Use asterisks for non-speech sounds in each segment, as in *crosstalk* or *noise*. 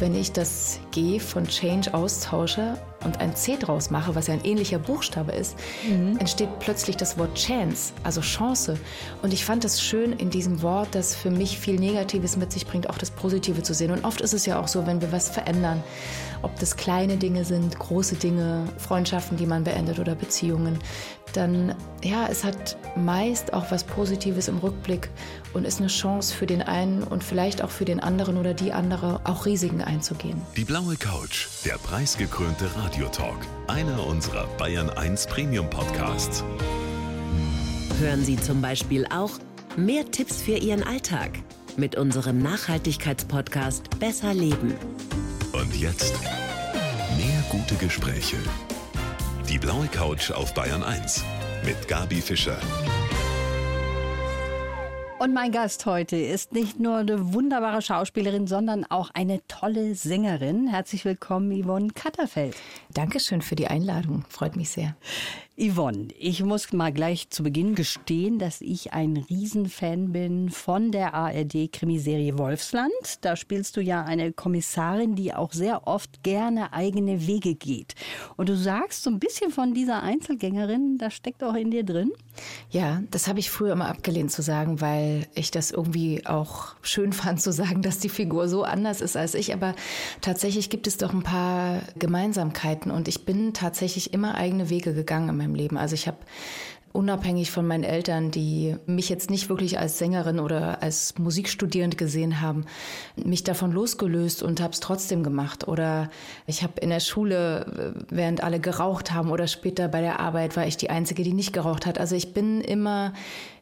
wenn ich das G von Change austausche und ein C draus mache, was ja ein ähnlicher Buchstabe ist, mhm. entsteht plötzlich das Wort Chance, also Chance. Und ich fand es schön in diesem Wort, das für mich viel Negatives mit sich bringt, auch das Positive zu sehen. Und oft ist es ja auch so, wenn wir was verändern, ob das kleine Dinge sind, große Dinge, Freundschaften, die man beendet oder Beziehungen, dann ja, es hat meist auch was Positives im Rückblick und ist eine Chance für den einen und vielleicht auch für den anderen oder die andere, auch Risiken einzugehen. Die blaue Couch, der preisgekrönte Radiotalk, einer unserer Bayern 1 Premium Podcasts. Hören Sie zum Beispiel auch mehr Tipps für Ihren Alltag mit unserem Nachhaltigkeitspodcast Besser Leben. Und jetzt mehr gute Gespräche. Die blaue Couch auf Bayern 1 mit Gabi Fischer. Und mein Gast heute ist nicht nur eine wunderbare Schauspielerin, sondern auch eine tolle Sängerin. Herzlich willkommen, Yvonne Katterfeld. Dankeschön für die Einladung. Freut mich sehr. Yvonne, ich muss mal gleich zu Beginn gestehen, dass ich ein Riesenfan bin von der ARD-Krimiserie Wolfsland. Da spielst du ja eine Kommissarin, die auch sehr oft gerne eigene Wege geht. Und du sagst so ein bisschen von dieser Einzelgängerin, das steckt auch in dir drin. Ja, das habe ich früher immer abgelehnt zu sagen, weil ich das irgendwie auch schön fand zu sagen, dass die Figur so anders ist als ich. Aber tatsächlich gibt es doch ein paar Gemeinsamkeiten und ich bin tatsächlich immer eigene Wege gegangen in meinem Leben. Also ich habe unabhängig von meinen Eltern, die mich jetzt nicht wirklich als Sängerin oder als Musikstudierend gesehen haben, mich davon losgelöst und habe es trotzdem gemacht. Oder ich habe in der Schule, während alle geraucht haben oder später bei der Arbeit, war ich die Einzige, die nicht geraucht hat. Also ich bin immer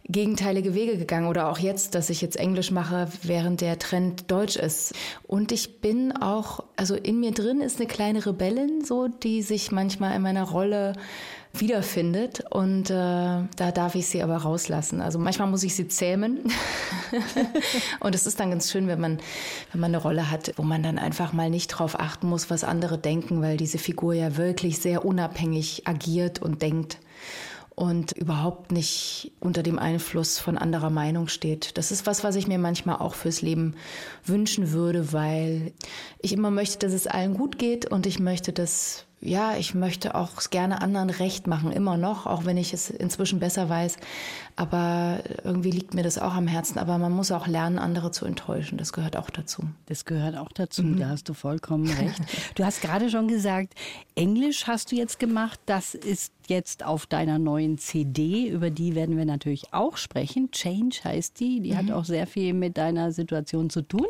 gegenteilige Wege gegangen oder auch jetzt, dass ich jetzt Englisch mache, während der Trend Deutsch ist. Und ich bin auch, also in mir drin ist eine kleine Rebellin, so, die sich manchmal in meiner Rolle wiederfindet und äh, da darf ich sie aber rauslassen. Also manchmal muss ich sie zähmen *laughs* und es ist dann ganz schön, wenn man wenn man eine Rolle hat, wo man dann einfach mal nicht drauf achten muss, was andere denken, weil diese Figur ja wirklich sehr unabhängig agiert und denkt und überhaupt nicht unter dem Einfluss von anderer Meinung steht. Das ist was, was ich mir manchmal auch fürs Leben wünschen würde, weil ich immer möchte, dass es allen gut geht und ich möchte, dass ja, ich möchte auch gerne anderen recht machen, immer noch, auch wenn ich es inzwischen besser weiß. Aber irgendwie liegt mir das auch am Herzen. Aber man muss auch lernen, andere zu enttäuschen. Das gehört auch dazu. Das gehört auch dazu. Mhm. Da hast du vollkommen *laughs* recht. Du hast gerade schon gesagt, Englisch hast du jetzt gemacht. Das ist jetzt auf deiner neuen CD. Über die werden wir natürlich auch sprechen. Change heißt die. Die mhm. hat auch sehr viel mit deiner Situation zu tun.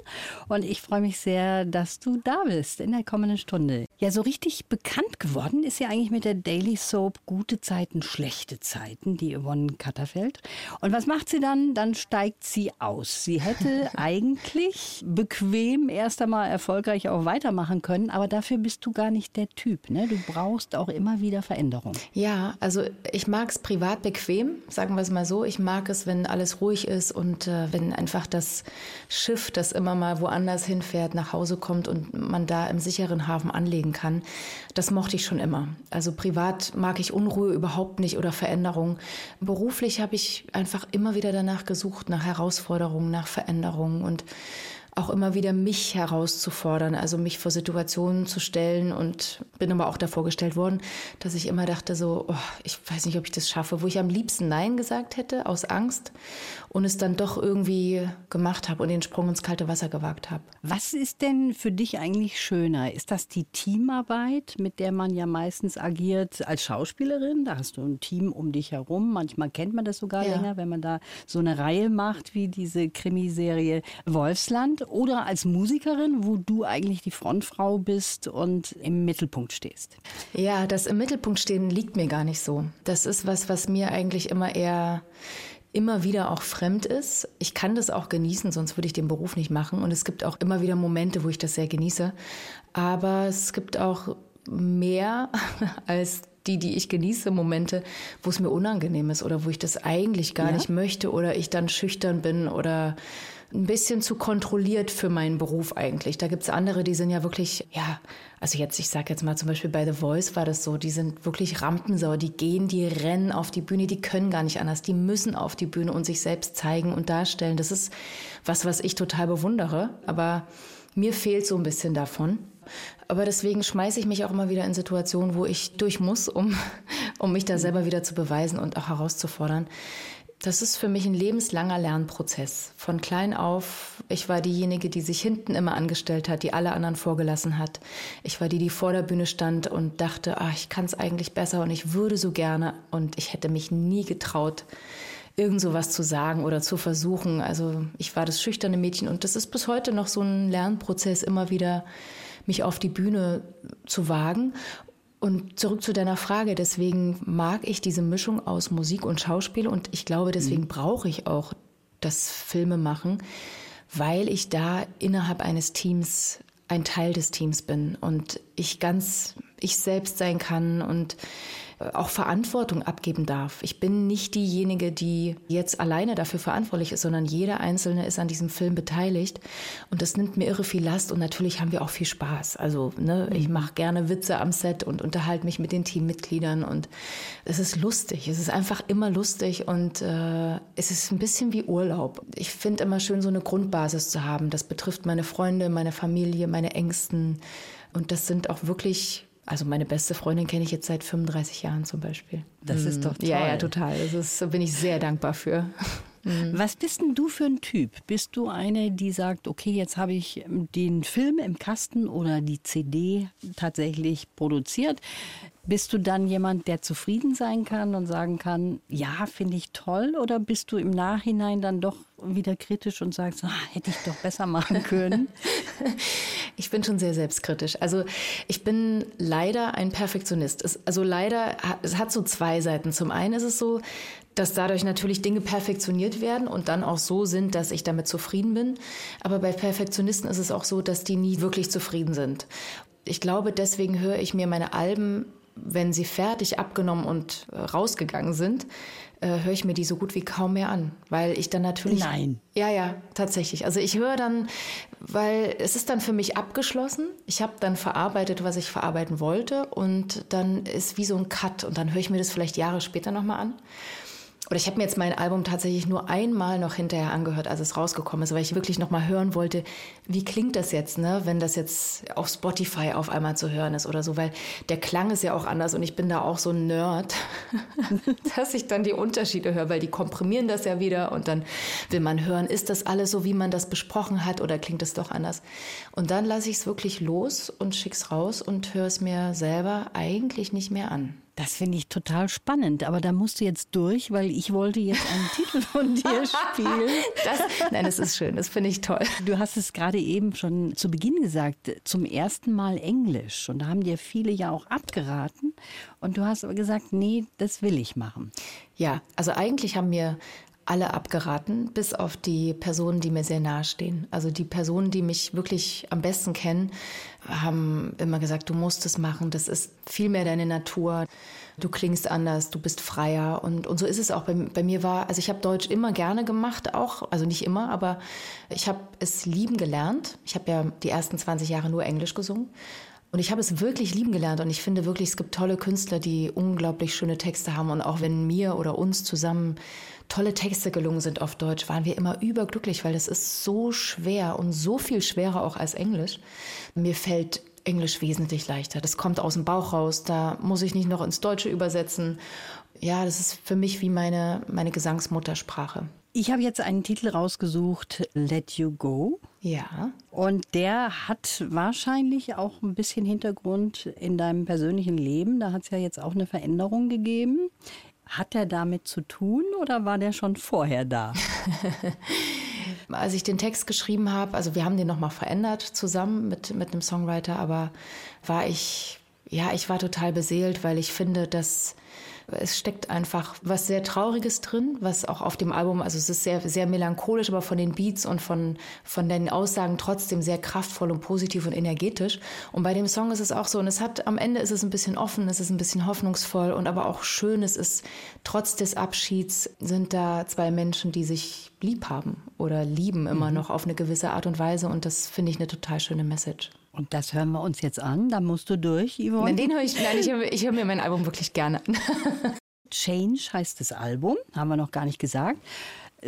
Und ich freue mich sehr, dass du da bist in der kommenden Stunde. Ja, so richtig bekannt geworden ist ja eigentlich mit der Daily Soap Gute Zeiten, schlechte Zeiten, die Yvonne Katterfeld. Und was macht sie dann? Dann steigt sie aus. Sie hätte *laughs* eigentlich bequem erst einmal erfolgreich auch weitermachen können, aber dafür bist du gar nicht der Typ. Ne? Du brauchst auch immer wieder Veränderung. Ja, ja, also ich mag es privat bequem, sagen wir es mal so. Ich mag es, wenn alles ruhig ist und äh, wenn einfach das Schiff, das immer mal woanders hinfährt, nach Hause kommt und man da im sicheren Hafen anlegen kann. Das mochte ich schon immer. Also privat mag ich Unruhe überhaupt nicht oder Veränderung. Beruflich habe ich einfach immer wieder danach gesucht, nach Herausforderungen, nach Veränderungen und auch immer wieder mich herauszufordern, also mich vor Situationen zu stellen und bin aber auch davor gestellt worden, dass ich immer dachte so, oh, ich weiß nicht, ob ich das schaffe, wo ich am liebsten Nein gesagt hätte aus Angst und es dann doch irgendwie gemacht habe und den Sprung ins kalte Wasser gewagt habe. Was ist denn für dich eigentlich schöner? Ist das die Teamarbeit, mit der man ja meistens agiert als Schauspielerin? Da hast du ein Team um dich herum. Manchmal kennt man das sogar ja. länger, wenn man da so eine Reihe macht wie diese Krimiserie Wolfsland oder als Musikerin, wo du eigentlich die Frontfrau bist und im Mittelpunkt stehst? Ja, das im Mittelpunkt stehen liegt mir gar nicht so. Das ist was, was mir eigentlich immer eher immer wieder auch fremd ist. Ich kann das auch genießen, sonst würde ich den Beruf nicht machen. Und es gibt auch immer wieder Momente, wo ich das sehr genieße. Aber es gibt auch mehr *laughs* als die, die ich genieße, Momente, wo es mir unangenehm ist oder wo ich das eigentlich gar ja? nicht möchte oder ich dann schüchtern bin oder ein bisschen zu kontrolliert für meinen Beruf eigentlich. Da gibt es andere, die sind ja wirklich, ja, also jetzt, ich sage jetzt mal zum Beispiel bei The Voice war das so, die sind wirklich Rampensau, die gehen, die rennen auf die Bühne, die können gar nicht anders, die müssen auf die Bühne und sich selbst zeigen und darstellen. Das ist was, was ich total bewundere, aber mir fehlt so ein bisschen davon. Aber deswegen schmeiße ich mich auch immer wieder in Situationen, wo ich durch muss, um, um mich da selber wieder zu beweisen und auch herauszufordern das ist für mich ein lebenslanger Lernprozess. Von klein auf, ich war diejenige, die sich hinten immer angestellt hat, die alle anderen vorgelassen hat. Ich war die, die vor der Bühne stand und dachte, ach, ich kann es eigentlich besser und ich würde so gerne und ich hätte mich nie getraut, irgend so was zu sagen oder zu versuchen. Also ich war das schüchterne Mädchen und das ist bis heute noch so ein Lernprozess, immer wieder mich auf die Bühne zu wagen und zurück zu deiner Frage, deswegen mag ich diese Mischung aus Musik und Schauspiel und ich glaube, deswegen mhm. brauche ich auch das Filmemachen, weil ich da innerhalb eines Teams ein Teil des Teams bin und ich ganz ich selbst sein kann und auch Verantwortung abgeben darf. Ich bin nicht diejenige, die jetzt alleine dafür verantwortlich ist, sondern jeder Einzelne ist an diesem Film beteiligt. Und das nimmt mir irre viel Last und natürlich haben wir auch viel Spaß. Also ne, ich mhm. mache gerne Witze am Set und unterhalte mich mit den Teammitgliedern und es ist lustig. Es ist einfach immer lustig und äh, es ist ein bisschen wie Urlaub. Ich finde immer schön, so eine Grundbasis zu haben. Das betrifft meine Freunde, meine Familie, meine Ängsten. Und das sind auch wirklich also meine beste Freundin kenne ich jetzt seit 35 Jahren zum Beispiel. Das ist doch toll. Ja, ja, total. Das ist, bin ich sehr dankbar für. Was bist denn du für ein Typ? Bist du eine, die sagt, okay, jetzt habe ich den Film im Kasten oder die CD tatsächlich produziert? Bist du dann jemand, der zufrieden sein kann und sagen kann, ja, finde ich toll? Oder bist du im Nachhinein dann doch wieder kritisch und sagst, ah, hätte ich doch besser machen können? *laughs* ich bin schon sehr selbstkritisch. Also ich bin leider ein Perfektionist. Es, also leider, es hat so zwei Seiten. Zum einen ist es so, dass dadurch natürlich Dinge perfektioniert werden und dann auch so sind, dass ich damit zufrieden bin. Aber bei Perfektionisten ist es auch so, dass die nie wirklich zufrieden sind. Ich glaube, deswegen höre ich mir meine Alben wenn sie fertig abgenommen und äh, rausgegangen sind, äh, höre ich mir die so gut wie kaum mehr an, weil ich dann natürlich Nein. Ja, ja, tatsächlich. Also ich höre dann, weil es ist dann für mich abgeschlossen. Ich habe dann verarbeitet, was ich verarbeiten wollte und dann ist wie so ein Cut und dann höre ich mir das vielleicht Jahre später nochmal an. Oder ich habe mir jetzt mein Album tatsächlich nur einmal noch hinterher angehört, als es rausgekommen ist, weil ich wirklich noch mal hören wollte, wie klingt das jetzt, ne, wenn das jetzt auf Spotify auf einmal zu hören ist oder so, weil der Klang ist ja auch anders und ich bin da auch so ein Nerd, *laughs* dass ich dann die Unterschiede höre, weil die komprimieren das ja wieder und dann will man hören, ist das alles so, wie man das besprochen hat oder klingt es doch anders? Und dann lasse ich es wirklich los und schick's raus und höre es mir selber eigentlich nicht mehr an. Das finde ich total spannend, aber da musst du jetzt durch, weil ich wollte jetzt einen *laughs* Titel von dir spielen. Das, nein, das ist schön, das finde ich toll. Du hast es gerade eben schon zu Beginn gesagt, zum ersten Mal Englisch. Und da haben dir viele ja auch abgeraten. Und du hast aber gesagt, nee, das will ich machen. Ja, also eigentlich haben mir alle abgeraten, bis auf die Personen, die mir sehr nahe stehen. Also die Personen, die mich wirklich am besten kennen, haben immer gesagt, du musst es machen, das ist viel mehr deine Natur. Du klingst anders, du bist freier und, und so ist es auch. Bei, bei mir war, also ich habe Deutsch immer gerne gemacht, auch, also nicht immer, aber ich habe es lieben gelernt. Ich habe ja die ersten 20 Jahre nur Englisch gesungen. Und ich habe es wirklich lieben gelernt und ich finde wirklich, es gibt tolle Künstler, die unglaublich schöne Texte haben. Und auch wenn mir oder uns zusammen tolle Texte gelungen sind auf Deutsch, waren wir immer überglücklich, weil das ist so schwer und so viel schwerer auch als Englisch. Mir fällt Englisch wesentlich leichter. Das kommt aus dem Bauch raus, da muss ich nicht noch ins Deutsche übersetzen. Ja, das ist für mich wie meine, meine Gesangsmuttersprache. Ich habe jetzt einen Titel rausgesucht, Let You Go. Ja. Und der hat wahrscheinlich auch ein bisschen Hintergrund in deinem persönlichen Leben. Da hat es ja jetzt auch eine Veränderung gegeben. Hat er damit zu tun oder war der schon vorher da? *laughs* Als ich den Text geschrieben habe, also wir haben den nochmal verändert zusammen mit, mit einem Songwriter, aber war ich, ja, ich war total beseelt, weil ich finde, dass Es steckt einfach was sehr Trauriges drin, was auch auf dem Album, also es ist sehr, sehr melancholisch, aber von den Beats und von, von den Aussagen trotzdem sehr kraftvoll und positiv und energetisch. Und bei dem Song ist es auch so, und es hat, am Ende ist es ein bisschen offen, es ist ein bisschen hoffnungsvoll und aber auch schön, es ist, trotz des Abschieds sind da zwei Menschen, die sich lieb haben oder lieben immer mhm. noch auf eine gewisse Art und Weise und das finde ich eine total schöne Message. Und das hören wir uns jetzt an. Da musst du durch, Yvonne. Nein, den höre ich, nein, ich höre, ich höre mir mein Album wirklich gerne an. *laughs* Change heißt das Album, haben wir noch gar nicht gesagt.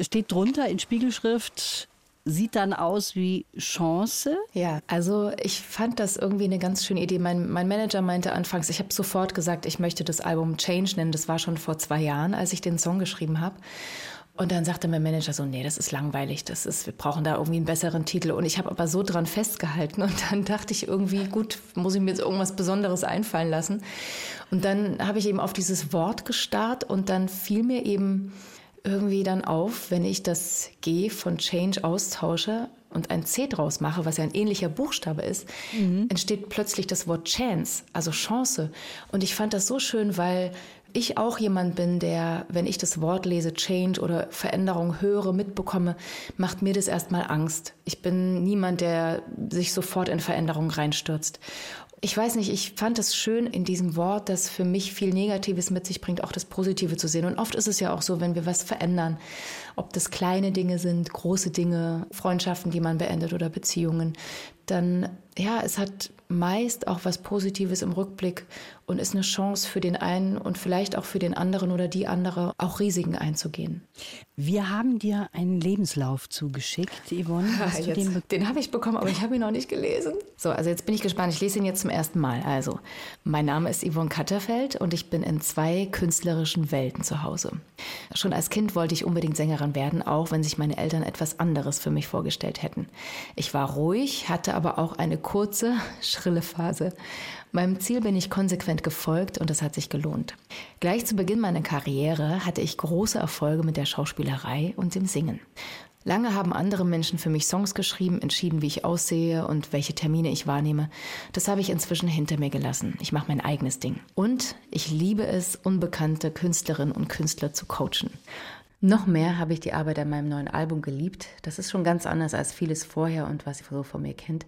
Steht drunter in Spiegelschrift sieht dann aus wie Chance. Ja, also ich fand das irgendwie eine ganz schöne Idee. Mein, mein Manager meinte anfangs, ich habe sofort gesagt, ich möchte das Album Change nennen. Das war schon vor zwei Jahren, als ich den Song geschrieben habe. Und dann sagte mein Manager so, nee, das ist langweilig, das ist, wir brauchen da irgendwie einen besseren Titel. Und ich habe aber so dran festgehalten und dann dachte ich irgendwie, gut, muss ich mir jetzt irgendwas Besonderes einfallen lassen. Und dann habe ich eben auf dieses Wort gestarrt und dann fiel mir eben irgendwie dann auf, wenn ich das G von Change austausche und ein C draus mache, was ja ein ähnlicher Buchstabe ist, mhm. entsteht plötzlich das Wort Chance, also Chance. Und ich fand das so schön, weil ich auch jemand bin, der, wenn ich das Wort lese, Change oder Veränderung höre, mitbekomme, macht mir das erstmal Angst. Ich bin niemand, der sich sofort in Veränderung reinstürzt. Ich weiß nicht, ich fand es schön in diesem Wort, das für mich viel Negatives mit sich bringt, auch das Positive zu sehen. Und oft ist es ja auch so, wenn wir was verändern, ob das kleine Dinge sind, große Dinge, Freundschaften, die man beendet oder Beziehungen, dann ja, es hat meist auch was Positives im Rückblick und ist eine Chance für den einen und vielleicht auch für den anderen oder die andere, auch Risiken einzugehen. Wir haben dir einen Lebenslauf zugeschickt, Yvonne. *laughs* Hast jetzt, den, den habe ich bekommen, aber ich habe ihn noch nicht gelesen. So, also jetzt bin ich gespannt. Ich lese ihn jetzt zum ersten Mal. Also, mein Name ist Yvonne Katterfeld und ich bin in zwei künstlerischen Welten zu Hause. Schon als Kind wollte ich unbedingt Sängerin werden, auch wenn sich meine Eltern etwas anderes für mich vorgestellt hätten. Ich war ruhig, hatte aber auch eine kurze, *laughs* schrille Phase. Meinem Ziel bin ich konsequent gefolgt und es hat sich gelohnt. Gleich zu Beginn meiner Karriere hatte ich große Erfolge mit der Schauspielerei und dem Singen. Lange haben andere Menschen für mich Songs geschrieben, entschieden, wie ich aussehe und welche Termine ich wahrnehme. Das habe ich inzwischen hinter mir gelassen. Ich mache mein eigenes Ding. Und ich liebe es, unbekannte Künstlerinnen und Künstler zu coachen. Noch mehr habe ich die Arbeit an meinem neuen Album geliebt. Das ist schon ganz anders als vieles vorher und was ihr so von mir kennt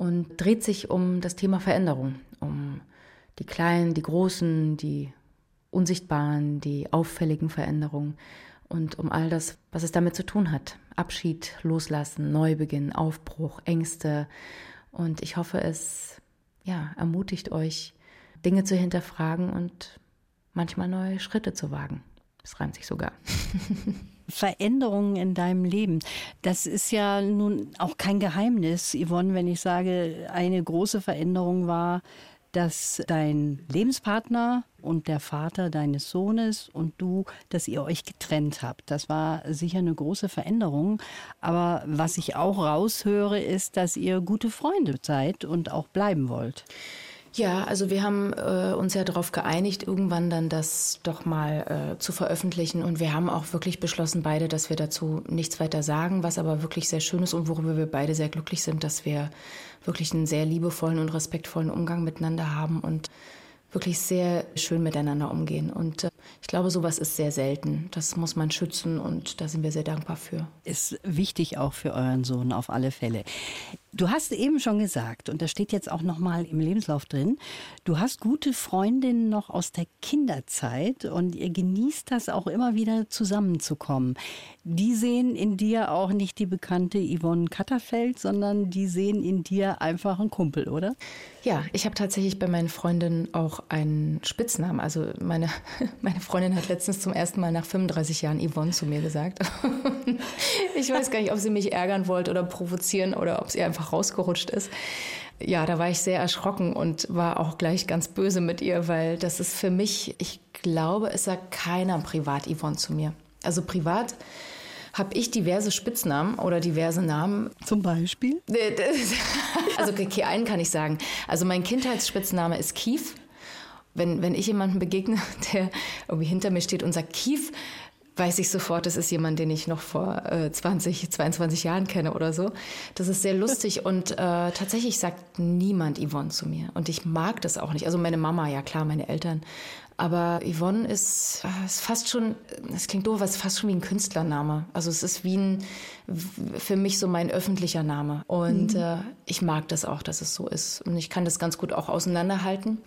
und dreht sich um das Thema Veränderung, um die kleinen, die großen, die unsichtbaren, die auffälligen Veränderungen und um all das, was es damit zu tun hat. Abschied, Loslassen, Neubeginn, Aufbruch, Ängste. Und ich hoffe, es ja, ermutigt euch, Dinge zu hinterfragen und manchmal neue Schritte zu wagen. Das reimt sich sogar. *laughs* Veränderungen in deinem Leben. Das ist ja nun auch kein Geheimnis, Yvonne, wenn ich sage, eine große Veränderung war, dass dein Lebenspartner und der Vater deines Sohnes und du, dass ihr euch getrennt habt. Das war sicher eine große Veränderung. Aber was ich auch raushöre, ist, dass ihr gute Freunde seid und auch bleiben wollt. Ja, also wir haben äh, uns ja darauf geeinigt, irgendwann dann das doch mal äh, zu veröffentlichen. Und wir haben auch wirklich beschlossen, beide, dass wir dazu nichts weiter sagen, was aber wirklich sehr schön ist und worüber wir beide sehr glücklich sind, dass wir wirklich einen sehr liebevollen und respektvollen Umgang miteinander haben und wirklich sehr schön miteinander umgehen. Und äh, ich glaube, sowas ist sehr selten. Das muss man schützen und da sind wir sehr dankbar für. Ist wichtig auch für euren Sohn auf alle Fälle. Du hast eben schon gesagt, und das steht jetzt auch noch mal im Lebenslauf drin, du hast gute Freundinnen noch aus der Kinderzeit und ihr genießt das auch immer wieder zusammenzukommen. Die sehen in dir auch nicht die bekannte Yvonne Katterfeld, sondern die sehen in dir einfach einen Kumpel, oder? Ja, ich habe tatsächlich bei meinen Freundinnen auch einen Spitznamen. Also meine, *laughs* meine Freundin hat letztens zum ersten Mal nach 35 Jahren Yvonne zu mir gesagt. *laughs* ich weiß gar nicht, ob sie mich ärgern wollte oder provozieren oder ob sie einfach einfach rausgerutscht ist. Ja, da war ich sehr erschrocken und war auch gleich ganz böse mit ihr, weil das ist für mich, ich glaube, es sagt keiner privat Yvonne zu mir. Also privat habe ich diverse Spitznamen oder diverse Namen. Zum Beispiel? *laughs* Also okay, einen kann ich sagen. Also mein Kindheitsspitzname ist Kief. Wenn, wenn ich jemandem begegne, *laughs* der irgendwie hinter mir steht und sagt Kief, weiß ich sofort, das ist jemand, den ich noch vor äh, 20, 22 Jahren kenne oder so. Das ist sehr lustig *laughs* und äh, tatsächlich sagt niemand Yvonne zu mir. Und ich mag das auch nicht. Also meine Mama, ja klar, meine Eltern. Aber Yvonne ist, äh, ist fast schon, es klingt doof, es ist fast schon wie ein Künstlername. Also es ist wie ein, für mich so mein öffentlicher Name. Und mhm. äh, ich mag das auch, dass es so ist. Und ich kann das ganz gut auch auseinanderhalten.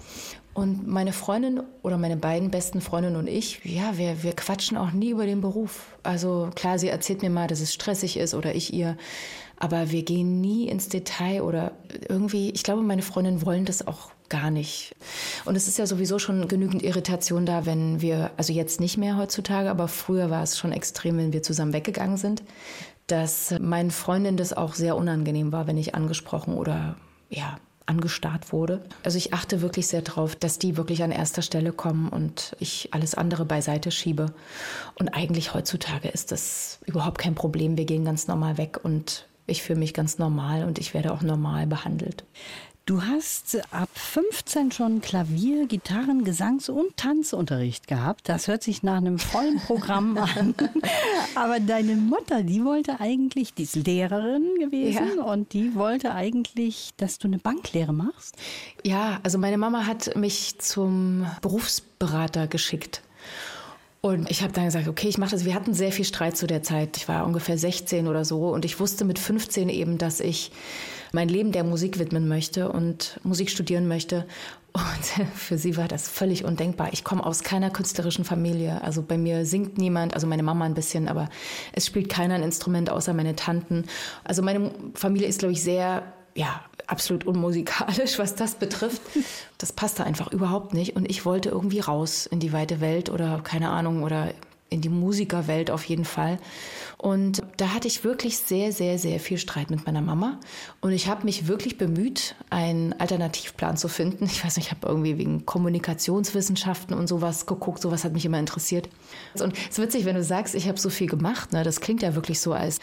Und meine Freundin oder meine beiden besten Freundinnen und ich, ja, wir, wir quatschen auch nie über den Beruf. Also klar, sie erzählt mir mal, dass es stressig ist oder ich ihr. Aber wir gehen nie ins Detail oder irgendwie, ich glaube, meine Freundinnen wollen das auch gar nicht. Und es ist ja sowieso schon genügend Irritation da, wenn wir, also jetzt nicht mehr heutzutage, aber früher war es schon extrem, wenn wir zusammen weggegangen sind, dass meinen Freundinnen das auch sehr unangenehm war, wenn ich angesprochen oder ja, angestarrt wurde. Also ich achte wirklich sehr darauf, dass die wirklich an erster Stelle kommen und ich alles andere beiseite schiebe. Und eigentlich heutzutage ist das überhaupt kein Problem. Wir gehen ganz normal weg und ich fühle mich ganz normal und ich werde auch normal behandelt. Du hast ab 15 schon Klavier, Gitarren, Gesangs- und Tanzunterricht gehabt. Das hört sich nach einem vollen Programm *laughs* an. Aber deine Mutter, die wollte eigentlich, die ist Lehrerin gewesen ja. und die wollte eigentlich, dass du eine Banklehre machst. Ja, also meine Mama hat mich zum Berufsberater geschickt. Und ich habe dann gesagt, okay, ich mache das. Wir hatten sehr viel Streit zu der Zeit. Ich war ungefähr 16 oder so und ich wusste mit 15 eben, dass ich mein Leben der Musik widmen möchte und Musik studieren möchte. Und *laughs* für sie war das völlig undenkbar. Ich komme aus keiner künstlerischen Familie. Also bei mir singt niemand, also meine Mama ein bisschen, aber es spielt keiner ein Instrument außer meine Tanten. Also meine Familie ist, glaube ich, sehr ja, absolut unmusikalisch, was das betrifft. Das passte einfach überhaupt nicht. Und ich wollte irgendwie raus in die weite Welt oder keine Ahnung oder in die Musikerwelt auf jeden Fall. Und da hatte ich wirklich sehr, sehr, sehr viel Streit mit meiner Mama. Und ich habe mich wirklich bemüht, einen Alternativplan zu finden. Ich weiß nicht, ich habe irgendwie wegen Kommunikationswissenschaften und sowas geguckt. Sowas hat mich immer interessiert. Und es ist witzig, wenn du sagst, ich habe so viel gemacht. Ne? Das klingt ja wirklich so, als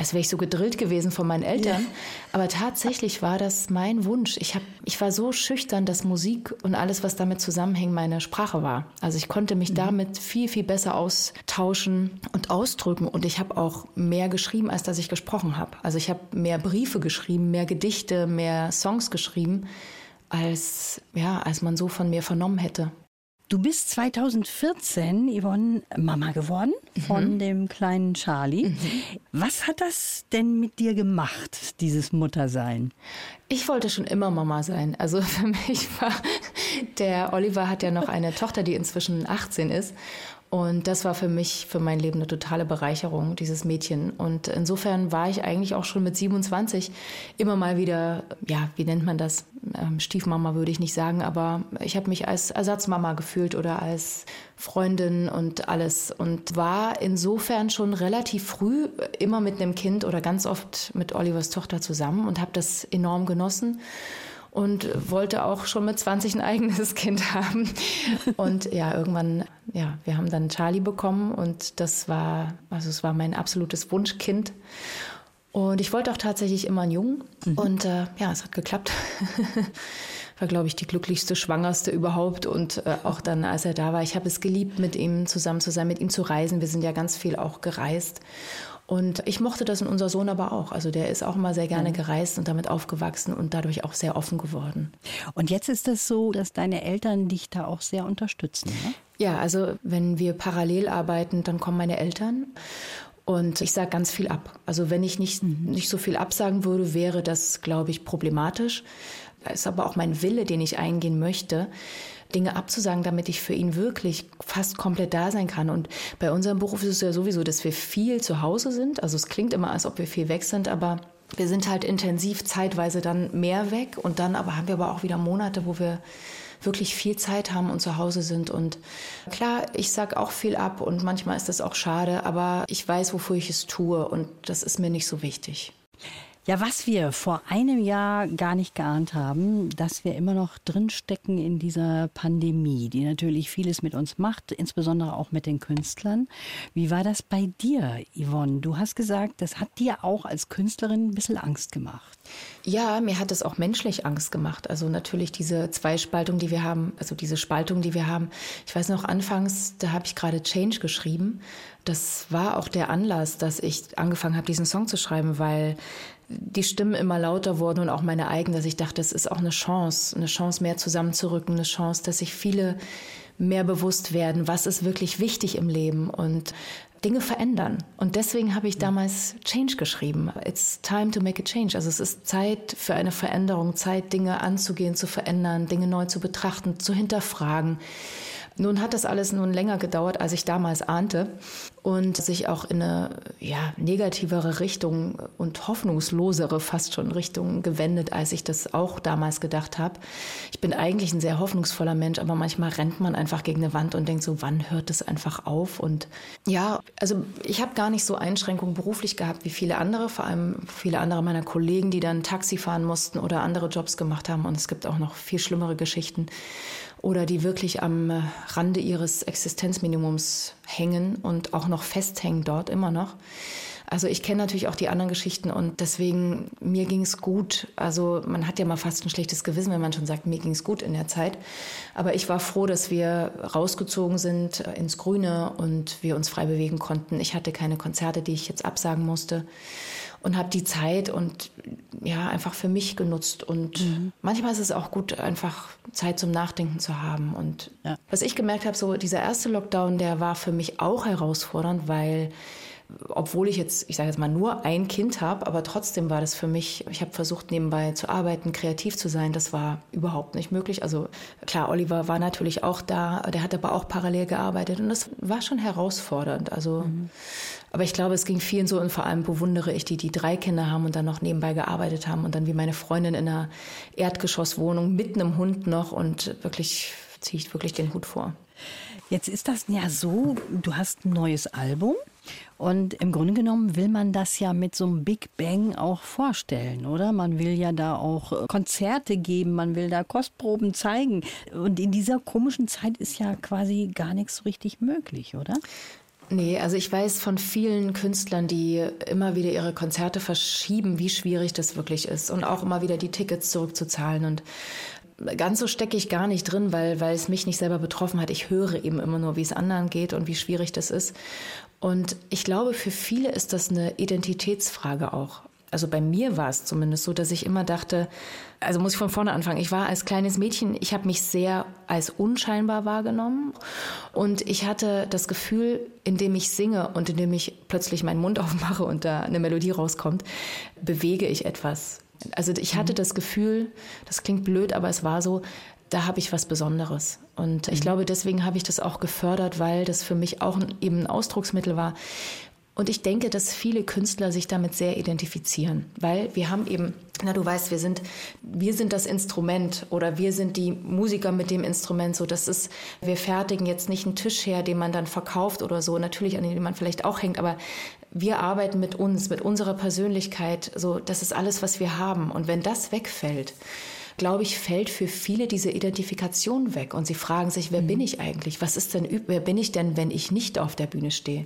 als wäre ich so gedrillt gewesen von meinen Eltern. Ja. Aber tatsächlich war das mein Wunsch. Ich, hab, ich war so schüchtern, dass Musik und alles, was damit zusammenhängt, meine Sprache war. Also ich konnte mich mhm. damit viel, viel besser austauschen und ausdrücken. Und ich habe auch mehr geschrieben, als dass ich gesprochen habe. Also ich habe mehr Briefe geschrieben, mehr Gedichte, mehr Songs geschrieben, als, ja, als man so von mir vernommen hätte. Du bist 2014, Yvonne, Mama geworden von mhm. dem kleinen Charlie. Mhm. Was hat das denn mit dir gemacht, dieses Muttersein? Ich wollte schon immer Mama sein. Also *laughs* für mich war, der Oliver hat ja noch eine Tochter, die inzwischen 18 ist. Und das war für mich, für mein Leben eine totale Bereicherung, dieses Mädchen. Und insofern war ich eigentlich auch schon mit 27 immer mal wieder, ja, wie nennt man das? Ähm, Stiefmama würde ich nicht sagen, aber ich habe mich als Ersatzmama gefühlt oder als Freundin und alles und war insofern schon relativ früh immer mit einem Kind oder ganz oft mit Olivers Tochter zusammen und habe das enorm genossen und wollte auch schon mit 20 ein eigenes Kind haben. Und ja, irgendwann, ja, wir haben dann Charlie bekommen und das war, also es war mein absolutes Wunschkind. Und ich wollte auch tatsächlich immer einen Jungen. Mhm. Und äh, ja, es hat geklappt. *laughs* war, glaube ich, die glücklichste, schwangerste überhaupt. Und äh, auch dann, als er da war, ich habe es geliebt, mit ihm zusammen zu sein, mit ihm zu reisen. Wir sind ja ganz viel auch gereist. Und ich mochte das in unser Sohn aber auch. Also der ist auch immer sehr gerne gereist und damit aufgewachsen und dadurch auch sehr offen geworden. Und jetzt ist es so, dass deine Eltern dich da auch sehr unterstützen. Ne? Ja, also wenn wir parallel arbeiten, dann kommen meine Eltern. Und ich sage ganz viel ab. Also wenn ich nicht, mhm. nicht so viel absagen würde, wäre das, glaube ich, problematisch. Da ist aber auch mein Wille, den ich eingehen möchte. Dinge abzusagen, damit ich für ihn wirklich fast komplett da sein kann. Und bei unserem Beruf ist es ja sowieso, dass wir viel zu Hause sind. Also es klingt immer, als ob wir viel weg sind, aber wir sind halt intensiv zeitweise dann mehr weg und dann aber haben wir aber auch wieder Monate, wo wir wirklich viel Zeit haben und zu Hause sind. Und klar, ich sage auch viel ab und manchmal ist das auch schade, aber ich weiß, wofür ich es tue und das ist mir nicht so wichtig. Ja, was wir vor einem Jahr gar nicht geahnt haben, dass wir immer noch drinstecken in dieser Pandemie, die natürlich vieles mit uns macht, insbesondere auch mit den Künstlern. Wie war das bei dir, Yvonne? Du hast gesagt, das hat dir auch als Künstlerin ein bisschen Angst gemacht. Ja, mir hat es auch menschlich Angst gemacht. Also natürlich diese Zweispaltung, die wir haben, also diese Spaltung, die wir haben. Ich weiß noch, anfangs, da habe ich gerade Change geschrieben. Das war auch der Anlass, dass ich angefangen habe, diesen Song zu schreiben, weil die Stimmen immer lauter wurden und auch meine eigenen, dass ich dachte, es ist auch eine Chance, eine Chance mehr zusammenzurücken, eine Chance, dass sich viele mehr bewusst werden, was ist wirklich wichtig im Leben und Dinge verändern. Und deswegen habe ich damals Change geschrieben. It's time to make a change. Also es ist Zeit für eine Veränderung, Zeit, Dinge anzugehen, zu verändern, Dinge neu zu betrachten, zu hinterfragen. Nun hat das alles nun länger gedauert, als ich damals ahnte und sich auch in eine ja, negativere Richtung und hoffnungslosere fast schon Richtung gewendet, als ich das auch damals gedacht habe. Ich bin eigentlich ein sehr hoffnungsvoller Mensch, aber manchmal rennt man einfach gegen eine Wand und denkt so, wann hört es einfach auf? Und ja, also ich habe gar nicht so Einschränkungen beruflich gehabt wie viele andere, vor allem viele andere meiner Kollegen, die dann Taxi fahren mussten oder andere Jobs gemacht haben. Und es gibt auch noch viel schlimmere Geschichten oder die wirklich am Rande ihres Existenzminimums hängen und auch noch festhängen dort immer noch. Also ich kenne natürlich auch die anderen Geschichten und deswegen, mir ging es gut. Also man hat ja mal fast ein schlechtes Gewissen, wenn man schon sagt, mir ging es gut in der Zeit. Aber ich war froh, dass wir rausgezogen sind ins Grüne und wir uns frei bewegen konnten. Ich hatte keine Konzerte, die ich jetzt absagen musste und habe die Zeit und ja einfach für mich genutzt und mhm. manchmal ist es auch gut einfach Zeit zum Nachdenken zu haben und ja. was ich gemerkt habe so dieser erste Lockdown der war für mich auch herausfordernd weil obwohl ich jetzt, ich sage jetzt mal, nur ein Kind habe, aber trotzdem war das für mich, ich habe versucht, nebenbei zu arbeiten, kreativ zu sein. Das war überhaupt nicht möglich. Also klar, Oliver war natürlich auch da, der hat aber auch parallel gearbeitet und das war schon herausfordernd. Also, mhm. Aber ich glaube, es ging vielen so und vor allem bewundere ich die, die drei Kinder haben und dann noch nebenbei gearbeitet haben und dann wie meine Freundin in einer Erdgeschosswohnung mit einem Hund noch und wirklich ziehe ich wirklich den Hut vor. Jetzt ist das ja so, du hast ein neues Album und im Grunde genommen will man das ja mit so einem Big Bang auch vorstellen, oder? Man will ja da auch Konzerte geben, man will da Kostproben zeigen. Und in dieser komischen Zeit ist ja quasi gar nichts so richtig möglich, oder? Nee, also ich weiß von vielen Künstlern, die immer wieder ihre Konzerte verschieben, wie schwierig das wirklich ist und auch immer wieder die Tickets zurückzuzahlen. Und ganz so stecke ich gar nicht drin, weil, weil es mich nicht selber betroffen hat. Ich höre eben immer nur, wie es anderen geht und wie schwierig das ist. Und ich glaube, für viele ist das eine Identitätsfrage auch. Also bei mir war es zumindest so, dass ich immer dachte, also muss ich von vorne anfangen. Ich war als kleines Mädchen, ich habe mich sehr als unscheinbar wahrgenommen und ich hatte das Gefühl, indem ich singe und indem ich plötzlich meinen Mund *laughs* aufmache und da eine Melodie rauskommt, bewege ich etwas. Also ich hatte mhm. das Gefühl, das klingt blöd, aber es war so, da habe ich was Besonderes. Und ich mhm. glaube, deswegen habe ich das auch gefördert, weil das für mich auch eben ein Ausdrucksmittel war. Und ich denke, dass viele Künstler sich damit sehr identifizieren, weil wir haben eben, na du weißt, wir sind, wir sind das Instrument oder wir sind die Musiker mit dem Instrument. So, das ist, wir fertigen jetzt nicht einen Tisch her, den man dann verkauft oder so, natürlich an dem man vielleicht auch hängt, aber wir arbeiten mit uns, mit unserer Persönlichkeit. So, das ist alles, was wir haben. Und wenn das wegfällt, glaube ich, fällt für viele diese Identifikation weg und sie fragen sich, wer mhm. bin ich eigentlich? Was ist denn, wer bin ich denn, wenn ich nicht auf der Bühne stehe?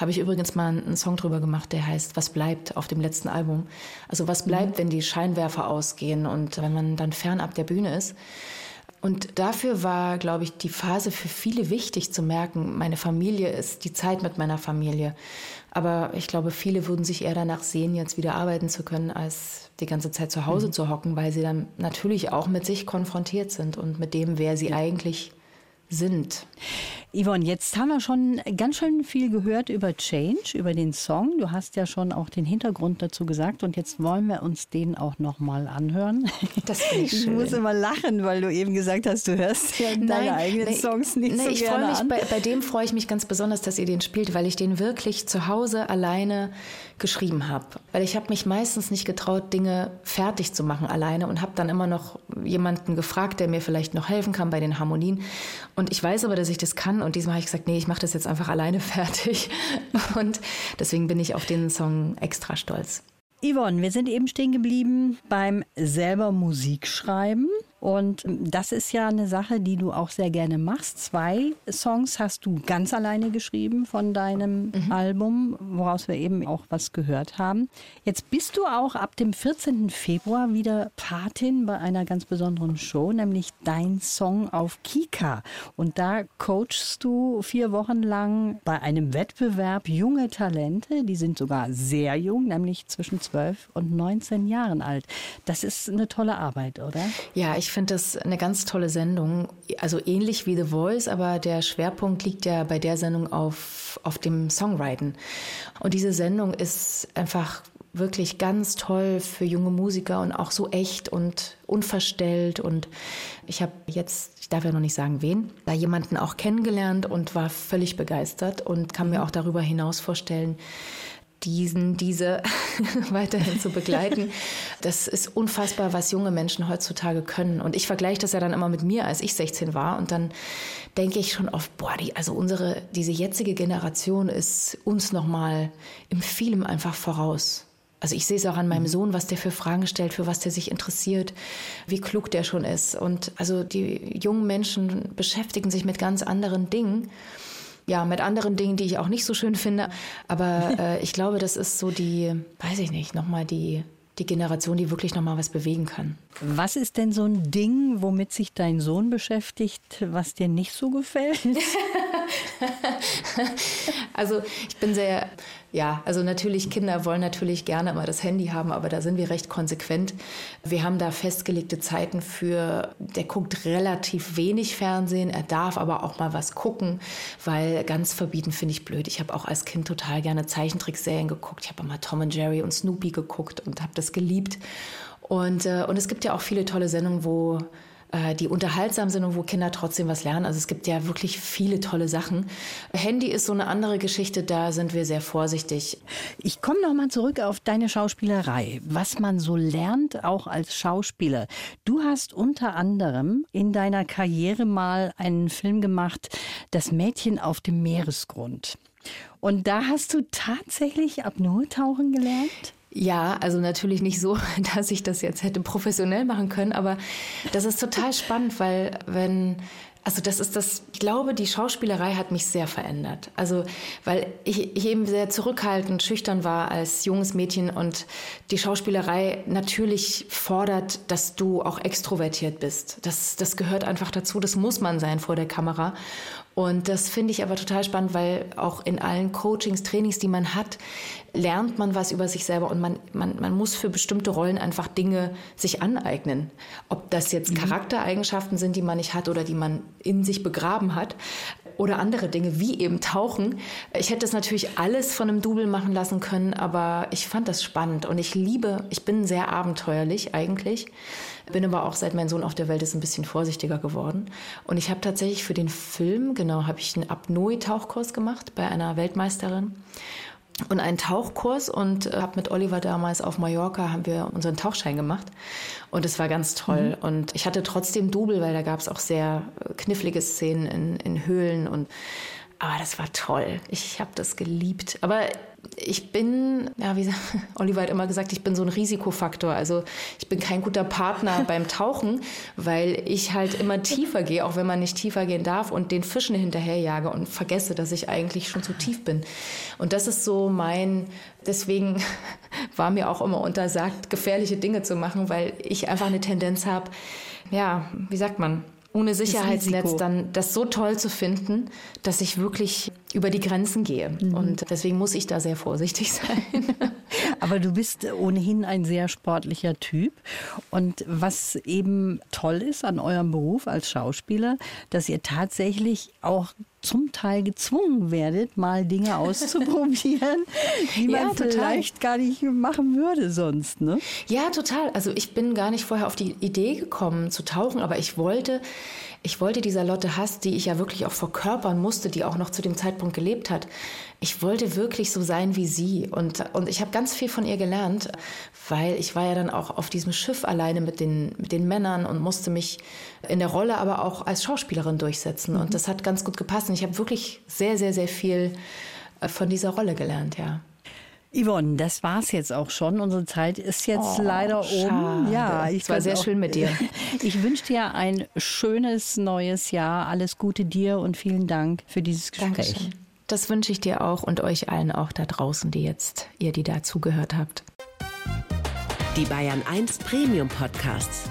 Habe ich übrigens mal einen Song drüber gemacht, der heißt Was bleibt auf dem letzten Album. Also was bleibt, mhm. wenn die Scheinwerfer ausgehen und wenn man dann fernab der Bühne ist. Und dafür war, glaube ich, die Phase für viele wichtig zu merken, meine Familie ist die Zeit mit meiner Familie. Aber ich glaube, viele würden sich eher danach sehen, jetzt wieder arbeiten zu können, als die ganze Zeit zu Hause mhm. zu hocken, weil sie dann natürlich auch mit sich konfrontiert sind und mit dem, wer sie eigentlich sind. Yvonne, jetzt haben wir schon ganz schön viel gehört über Change, über den Song. Du hast ja schon auch den Hintergrund dazu gesagt und jetzt wollen wir uns den auch noch mal anhören. Das finde ich schön. *laughs* Ich muss immer lachen, weil du eben gesagt hast, du hörst ja Nein, deine eigenen nee, Songs nicht nee, so ich gerne mich, an. Bei, bei dem freue ich mich ganz besonders, dass ihr den spielt, weil ich den wirklich zu Hause alleine geschrieben habe. Weil ich habe mich meistens nicht getraut, Dinge fertig zu machen alleine und habe dann immer noch jemanden gefragt, der mir vielleicht noch helfen kann bei den Harmonien. Und ich weiß aber, dass ich das kann und diesmal habe ich gesagt, nee, ich mache das jetzt einfach alleine *laughs* fertig. Und deswegen bin ich auf den Song extra stolz. Yvonne, wir sind eben stehen geblieben beim selber Musik schreiben. Und das ist ja eine Sache, die du auch sehr gerne machst. Zwei Songs hast du ganz alleine geschrieben von deinem mhm. Album, woraus wir eben auch was gehört haben. Jetzt bist du auch ab dem 14. Februar wieder Patin bei einer ganz besonderen Show, nämlich Dein Song auf Kika. Und da coachst du vier Wochen lang bei einem Wettbewerb junge Talente, die sind sogar sehr jung, nämlich zwischen 12 und 19 Jahren alt. Das ist eine tolle Arbeit, oder? Ja, ich finde das eine ganz tolle Sendung. Also ähnlich wie The Voice, aber der Schwerpunkt liegt ja bei der Sendung auf, auf dem Songwriten. Und diese Sendung ist einfach wirklich ganz toll für junge Musiker und auch so echt und unverstellt. Und ich habe jetzt, ich darf ja noch nicht sagen, wen, da jemanden auch kennengelernt und war völlig begeistert und kann mir auch darüber hinaus vorstellen, diesen, diese *laughs* weiterhin zu begleiten. Das ist unfassbar, was junge Menschen heutzutage können. Und ich vergleiche das ja dann immer mit mir, als ich 16 war. Und dann denke ich schon oft, boah, die, also unsere, diese jetzige Generation ist uns nochmal im Vielem einfach voraus. Also ich sehe es auch an meinem mhm. Sohn, was der für Fragen stellt, für was der sich interessiert, wie klug der schon ist. Und also die jungen Menschen beschäftigen sich mit ganz anderen Dingen ja, mit anderen Dingen, die ich auch nicht so schön finde. Aber *laughs* äh, ich glaube, das ist so die, weiß ich nicht, nochmal die, die Generation, die wirklich nochmal was bewegen kann. Was ist denn so ein Ding, womit sich dein Sohn beschäftigt, was dir nicht so gefällt? *laughs* *laughs* also ich bin sehr ja, also natürlich, Kinder wollen natürlich gerne immer das Handy haben, aber da sind wir recht konsequent. Wir haben da festgelegte Zeiten für, der guckt relativ wenig Fernsehen, er darf aber auch mal was gucken, weil ganz verbieten finde ich blöd. Ich habe auch als Kind total gerne Zeichentrickserien geguckt. Ich habe immer Tom und Jerry und Snoopy geguckt und habe das geliebt. Und, äh, und es gibt ja auch viele tolle Sendungen, wo äh, die unterhaltsam sind und wo Kinder trotzdem was lernen. Also es gibt ja wirklich viele tolle Sachen. Handy ist so eine andere Geschichte, da sind wir sehr vorsichtig. Ich komme noch mal zurück auf deine Schauspielerei, was man so lernt, auch als Schauspieler. Du hast unter anderem in deiner Karriere mal einen Film gemacht, Das Mädchen auf dem Meeresgrund. Und da hast du tatsächlich Apnoe-Tauchen gelernt? Ja, also natürlich nicht so, *laughs* dass ich das jetzt hätte professionell machen können, aber das ist total spannend, weil wenn also das ist das, ich glaube, die Schauspielerei hat mich sehr verändert. Also, weil ich, ich, eben sehr zurückhaltend, schüchtern war als junges Mädchen und die Schauspielerei natürlich fordert, dass du auch extrovertiert bist. Das, das gehört einfach dazu, das muss man sein vor der Kamera. Und das finde ich aber total spannend, weil auch in allen Coachings, Trainings, die man hat, lernt man was über sich selber und man, man, man muss für bestimmte Rollen einfach Dinge sich aneignen. Ob das jetzt mhm. Charaktereigenschaften sind, die man nicht hat oder die man in sich begraben hat oder andere Dinge, wie eben Tauchen. Ich hätte das natürlich alles von einem Double machen lassen können, aber ich fand das spannend und ich liebe, ich bin sehr abenteuerlich eigentlich. Bin aber auch seit mein Sohn auf der Welt ist ein bisschen vorsichtiger geworden. Und ich habe tatsächlich für den Film, genau, habe ich einen Apnoe-Tauchkurs gemacht bei einer Weltmeisterin. Und einen Tauchkurs und äh, habe mit Oliver damals auf Mallorca haben wir unseren Tauchschein gemacht. Und es war ganz toll. Mhm. und ich hatte trotzdem Double, weil da gab es auch sehr äh, knifflige Szenen in, in Höhlen und aber das war toll. Ich habe das geliebt. Aber ich bin, ja, wie *laughs* Oliver hat immer gesagt, ich bin so ein Risikofaktor. Also ich bin kein guter Partner *laughs* beim Tauchen, weil ich halt immer tiefer gehe, auch wenn man nicht tiefer gehen darf und den Fischen hinterherjage und vergesse, dass ich eigentlich schon zu tief bin. Und das ist so mein, deswegen *laughs* war mir auch immer untersagt, gefährliche Dinge zu machen, weil ich einfach eine Tendenz habe, ja, wie sagt man, ohne Sicherheitsnetz dann das so toll zu finden, dass ich wirklich über die Grenzen gehe. Mhm. Und deswegen muss ich da sehr vorsichtig *laughs* sein. Aber du bist ohnehin ein sehr sportlicher Typ. Und was eben toll ist an eurem Beruf als Schauspieler, dass ihr tatsächlich auch zum Teil gezwungen werdet, mal Dinge *laughs* auszuprobieren, die man ja, vielleicht gar nicht machen würde sonst. Ne? Ja, total. Also ich bin gar nicht vorher auf die Idee gekommen zu tauchen, aber ich wollte, ich wollte dieser Lotte Hass, die ich ja wirklich auch verkörpern musste, die auch noch zu dem Zeitpunkt gelebt hat, ich wollte wirklich so sein wie sie. Und, und ich habe ganz viel von ihr gelernt, weil ich war ja dann auch auf diesem Schiff alleine mit den, mit den Männern und musste mich in der Rolle aber auch als Schauspielerin durchsetzen. Mhm. Und das hat ganz gut gepasst. Und ich habe wirklich sehr, sehr, sehr viel äh, von dieser Rolle gelernt, ja. Yvonne, das war's jetzt auch schon. Unsere Zeit ist jetzt oh, leider um. Ja, ich war sehr auch, schön mit dir. *laughs* Ich wünsche dir ein schönes neues Jahr. Alles Gute dir und vielen Dank für dieses Gespräch. Dankeschön. Das wünsche ich dir auch und euch allen auch da draußen, die jetzt ihr die da zugehört habt. Die Bayern 1 Premium Podcasts.